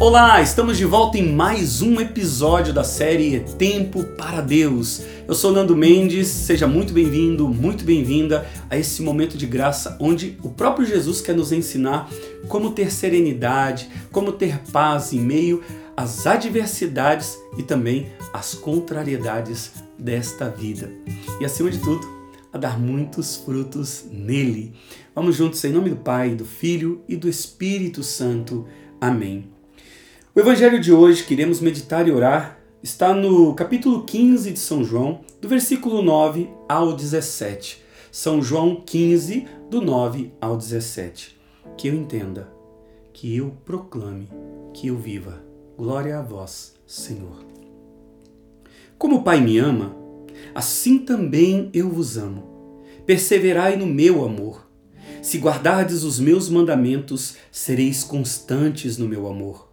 Olá, estamos de volta em mais um episódio da série Tempo para Deus. Eu sou Nando Mendes, seja muito bem-vindo, muito bem-vinda a esse momento de graça onde o próprio Jesus quer nos ensinar como ter serenidade, como ter paz em meio às adversidades e também às contrariedades desta vida. E acima de tudo, a dar muitos frutos nele. Vamos juntos em nome do Pai, do Filho e do Espírito Santo. Amém. O evangelho de hoje, queremos meditar e orar, está no capítulo 15 de São João, do versículo 9 ao 17. São João 15, do 9 ao 17. Que eu entenda, que eu proclame, que eu viva. Glória a vós, Senhor. Como o Pai me ama, assim também eu vos amo. Perseverai no meu amor. Se guardardes os meus mandamentos, sereis constantes no meu amor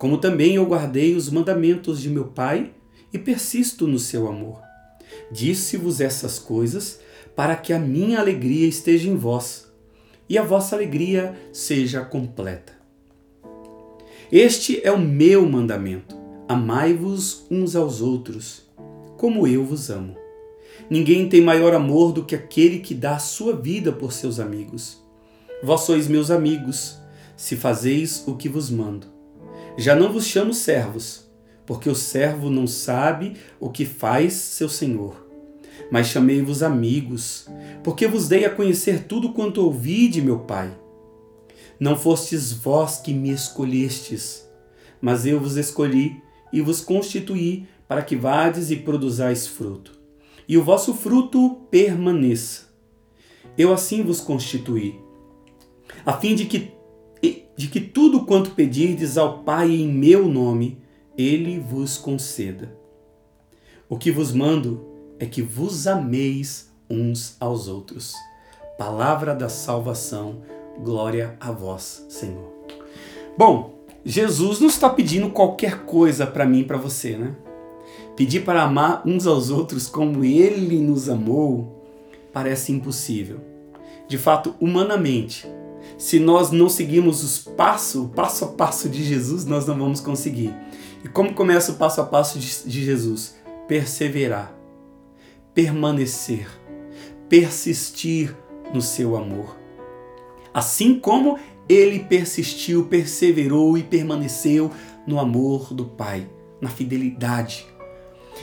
como também eu guardei os mandamentos de meu Pai e persisto no seu amor. Disse-vos essas coisas para que a minha alegria esteja em vós e a vossa alegria seja completa. Este é o meu mandamento: amai-vos uns aos outros, como eu vos amo. Ninguém tem maior amor do que aquele que dá a sua vida por seus amigos. Vós sois meus amigos, se fazeis o que vos mando. Já não vos chamo servos, porque o servo não sabe o que faz seu senhor. Mas chamei-vos amigos, porque vos dei a conhecer tudo quanto ouvi de meu Pai. Não fostes vós que me escolhestes, mas eu vos escolhi e vos constituí para que vades e produzais fruto, e o vosso fruto permaneça. Eu assim vos constituí, a fim de que de que tudo quanto pedirdes ao Pai em meu nome, ele vos conceda. O que vos mando é que vos ameis uns aos outros. Palavra da salvação, glória a vós, Senhor. Bom, Jesus não está pedindo qualquer coisa para mim e para você, né? Pedir para amar uns aos outros como ele nos amou parece impossível. De fato, humanamente, se nós não seguirmos os passo, o passo a passo de Jesus, nós não vamos conseguir. E como começa o passo a passo de Jesus? Perseverar, permanecer, persistir no seu amor. Assim como ele persistiu, perseverou e permaneceu no amor do Pai, na fidelidade.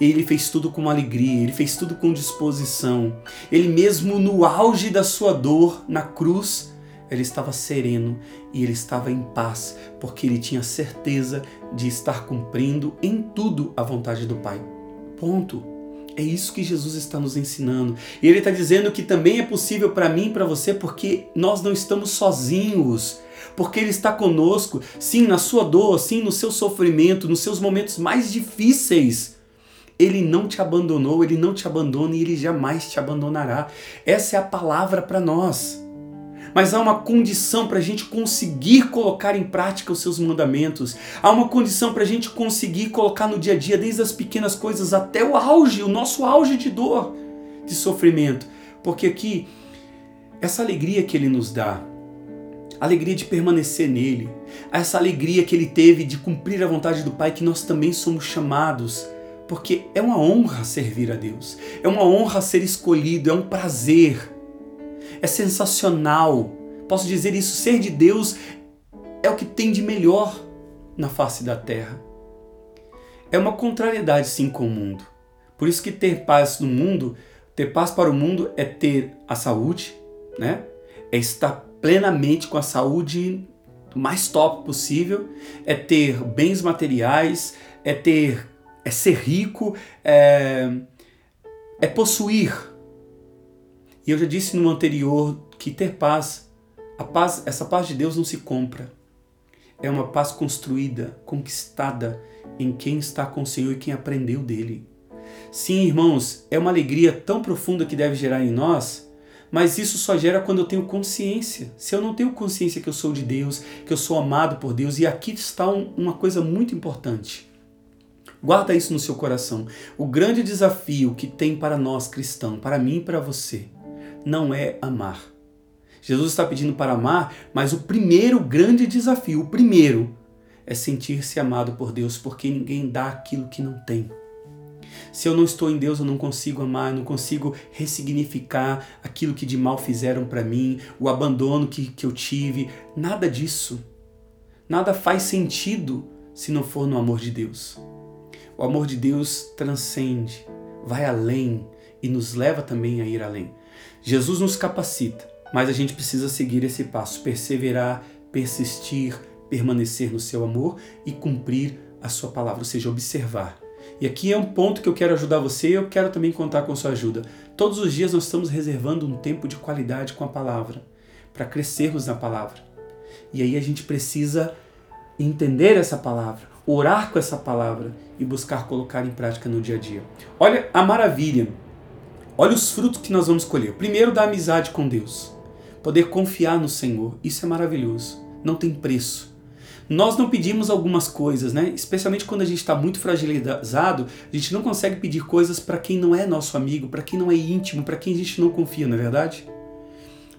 Ele fez tudo com alegria, ele fez tudo com disposição. Ele mesmo no auge da sua dor na cruz, ele estava sereno e ele estava em paz, porque ele tinha certeza de estar cumprindo em tudo a vontade do Pai. Ponto. É isso que Jesus está nos ensinando. E ele está dizendo que também é possível para mim e para você, porque nós não estamos sozinhos. Porque Ele está conosco, sim, na sua dor, sim, no seu sofrimento, nos seus momentos mais difíceis. Ele não te abandonou, Ele não te abandona e Ele jamais te abandonará. Essa é a palavra para nós mas há uma condição para a gente conseguir colocar em prática os seus mandamentos. Há uma condição para a gente conseguir colocar no dia a dia, desde as pequenas coisas até o auge, o nosso auge de dor, de sofrimento. Porque aqui, essa alegria que ele nos dá, a alegria de permanecer nele, essa alegria que ele teve de cumprir a vontade do Pai, que nós também somos chamados porque é uma honra servir a Deus, é uma honra ser escolhido, é um prazer é sensacional. Posso dizer isso, ser de Deus é o que tem de melhor na face da terra. É uma contrariedade sim com o mundo. Por isso que ter paz no mundo, ter paz para o mundo é ter a saúde, né? É estar plenamente com a saúde mais top possível, é ter bens materiais, é ter é ser rico, é, é possuir e eu já disse no anterior que ter paz, a paz, essa paz de Deus não se compra. É uma paz construída, conquistada em quem está com o Senhor e quem aprendeu dele. Sim, irmãos, é uma alegria tão profunda que deve gerar em nós, mas isso só gera quando eu tenho consciência. Se eu não tenho consciência que eu sou de Deus, que eu sou amado por Deus, e aqui está um, uma coisa muito importante. Guarda isso no seu coração. O grande desafio que tem para nós cristãos, para mim e para você, não é amar. Jesus está pedindo para amar, mas o primeiro grande desafio, o primeiro, é sentir-se amado por Deus, porque ninguém dá aquilo que não tem. Se eu não estou em Deus, eu não consigo amar, não consigo ressignificar aquilo que de mal fizeram para mim, o abandono que, que eu tive. Nada disso. Nada faz sentido se não for no amor de Deus. O amor de Deus transcende, vai além e nos leva também a ir além. Jesus nos capacita, mas a gente precisa seguir esse passo, perseverar, persistir, permanecer no seu amor e cumprir a sua palavra, ou seja, observar. E aqui é um ponto que eu quero ajudar você e eu quero também contar com sua ajuda. Todos os dias nós estamos reservando um tempo de qualidade com a palavra, para crescermos na palavra. E aí a gente precisa entender essa palavra, orar com essa palavra e buscar colocar em prática no dia a dia. Olha a maravilha, olha os frutos que nós vamos colher. Primeiro, da amizade com Deus, poder confiar no Senhor, isso é maravilhoso, não tem preço. Nós não pedimos algumas coisas, né? Especialmente quando a gente está muito fragilizado, a gente não consegue pedir coisas para quem não é nosso amigo, para quem não é íntimo, para quem a gente não confia, não é verdade?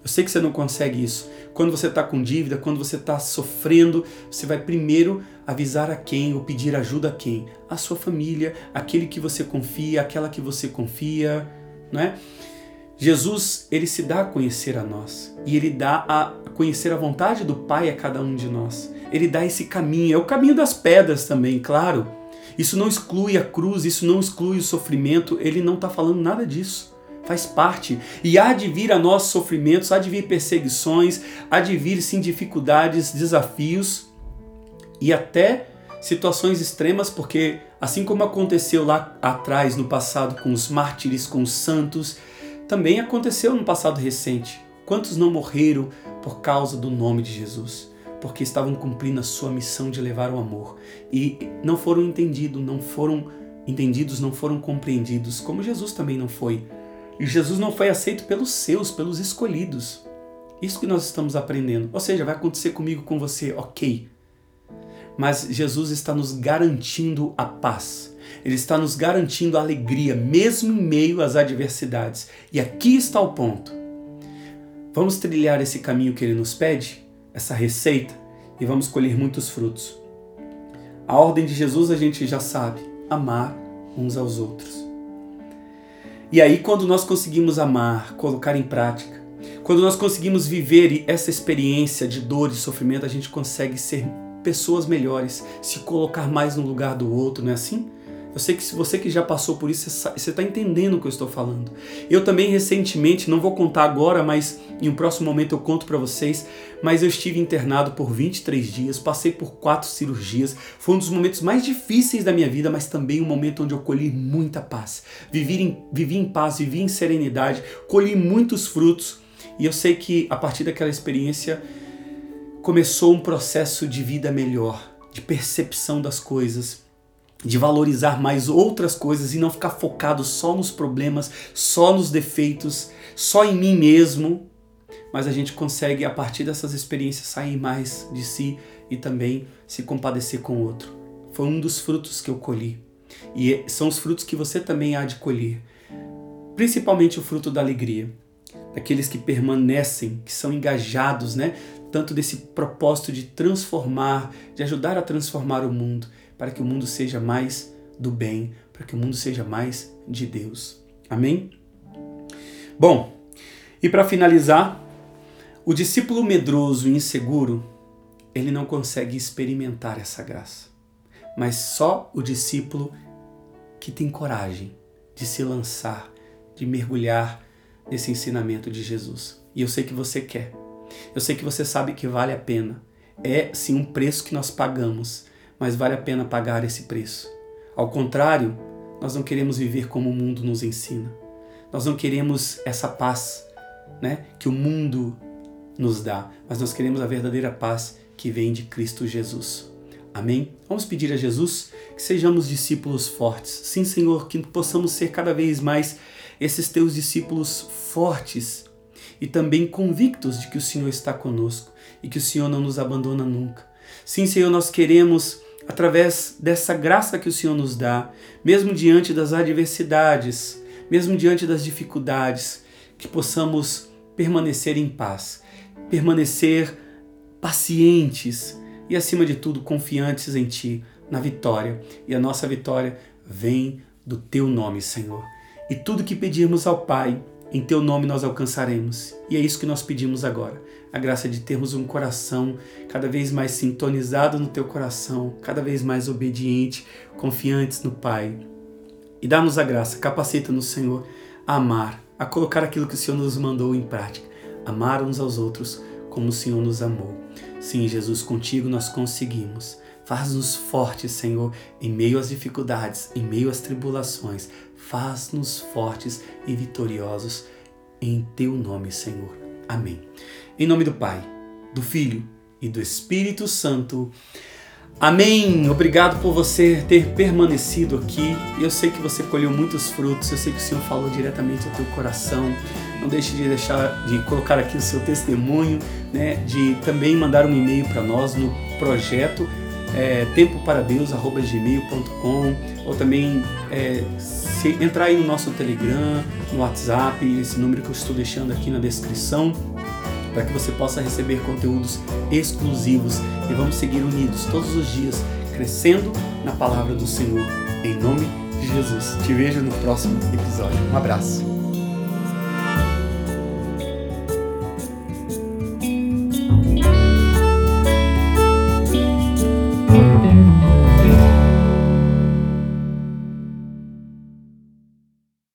Eu sei que você não consegue isso. Quando você está com dívida, quando você está sofrendo, você vai primeiro avisar a quem ou pedir ajuda a quem? A sua família, aquele que você confia, aquela que você confia, não é? Jesus, ele se dá a conhecer a nós e ele dá a conhecer a vontade do Pai a cada um de nós ele dá esse caminho. É o caminho das pedras também, claro. Isso não exclui a cruz, isso não exclui o sofrimento, ele não está falando nada disso. Faz parte. E há de vir a nós sofrimentos, há de vir perseguições, há de vir sim dificuldades, desafios e até situações extremas, porque assim como aconteceu lá atrás, no passado, com os mártires, com os santos, também aconteceu no passado recente. Quantos não morreram por causa do nome de Jesus? porque estavam cumprindo a sua missão de levar o amor e não foram entendidos, não foram entendidos, não foram compreendidos, como Jesus também não foi. E Jesus não foi aceito pelos seus, pelos escolhidos. Isso que nós estamos aprendendo. Ou seja, vai acontecer comigo, com você, ok. Mas Jesus está nos garantindo a paz. Ele está nos garantindo a alegria, mesmo em meio às adversidades. E aqui está o ponto. Vamos trilhar esse caminho que ele nos pede? essa receita e vamos colher muitos frutos. A ordem de Jesus a gente já sabe: amar uns aos outros. E aí, quando nós conseguimos amar, colocar em prática, quando nós conseguimos viver essa experiência de dor e sofrimento, a gente consegue ser pessoas melhores, se colocar mais no lugar do outro, não é assim? Eu sei que se você que já passou por isso, você está entendendo o que eu estou falando. Eu também recentemente, não vou contar agora, mas em um próximo momento eu conto para vocês, mas eu estive internado por 23 dias, passei por quatro cirurgias, foi um dos momentos mais difíceis da minha vida, mas também um momento onde eu colhi muita paz. Vivi em, vivi em paz, vivi em serenidade, colhi muitos frutos e eu sei que a partir daquela experiência começou um processo de vida melhor, de percepção das coisas de valorizar mais outras coisas e não ficar focado só nos problemas, só nos defeitos, só em mim mesmo. Mas a gente consegue, a partir dessas experiências, sair mais de si e também se compadecer com o outro. Foi um dos frutos que eu colhi. E são os frutos que você também há de colher. Principalmente o fruto da alegria. Daqueles que permanecem, que são engajados, né? Tanto desse propósito de transformar, de ajudar a transformar o mundo para que o mundo seja mais do bem, para que o mundo seja mais de Deus. Amém? Bom, e para finalizar, o discípulo medroso e inseguro, ele não consegue experimentar essa graça. Mas só o discípulo que tem coragem de se lançar, de mergulhar nesse ensinamento de Jesus. E eu sei que você quer. Eu sei que você sabe que vale a pena. É sim um preço que nós pagamos mas vale a pena pagar esse preço. Ao contrário, nós não queremos viver como o mundo nos ensina. Nós não queremos essa paz né, que o mundo nos dá, mas nós queremos a verdadeira paz que vem de Cristo Jesus. Amém? Vamos pedir a Jesus que sejamos discípulos fortes. Sim, Senhor, que possamos ser cada vez mais esses teus discípulos fortes e também convictos de que o Senhor está conosco e que o Senhor não nos abandona nunca. Sim, Senhor, nós queremos através dessa graça que o Senhor nos dá, mesmo diante das adversidades, mesmo diante das dificuldades, que possamos permanecer em paz, permanecer pacientes, e, acima de tudo, confiantes em Ti, na vitória. E a nossa vitória vem do Teu nome, Senhor. E tudo que pedirmos ao Pai, em Teu nome nós alcançaremos. E é isso que nós pedimos agora. A graça de termos um coração cada vez mais sintonizado no Teu coração, cada vez mais obediente, confiantes no Pai. E dá-nos a graça, capacita-nos, Senhor, a amar, a colocar aquilo que o Senhor nos mandou em prática, amar uns aos outros como o Senhor nos amou. Sim, Jesus, contigo nós conseguimos. Faz-nos fortes, Senhor, em meio às dificuldades, em meio às tribulações. Faz-nos fortes e vitoriosos em teu nome, Senhor. Amém. Em nome do Pai, do Filho e do Espírito Santo. Amém. Obrigado por você ter permanecido aqui. Eu sei que você colheu muitos frutos. Eu sei que o Senhor falou diretamente ao teu coração. Não deixe de deixar de colocar aqui o seu testemunho, né? De também mandar um e-mail para nós no projeto é, ou também é, se entrar aí no nosso Telegram, no WhatsApp, esse número que eu estou deixando aqui na descrição para que você possa receber conteúdos exclusivos e vamos seguir unidos todos os dias, crescendo na palavra do Senhor. Em nome de Jesus. Te vejo no próximo episódio. Um abraço.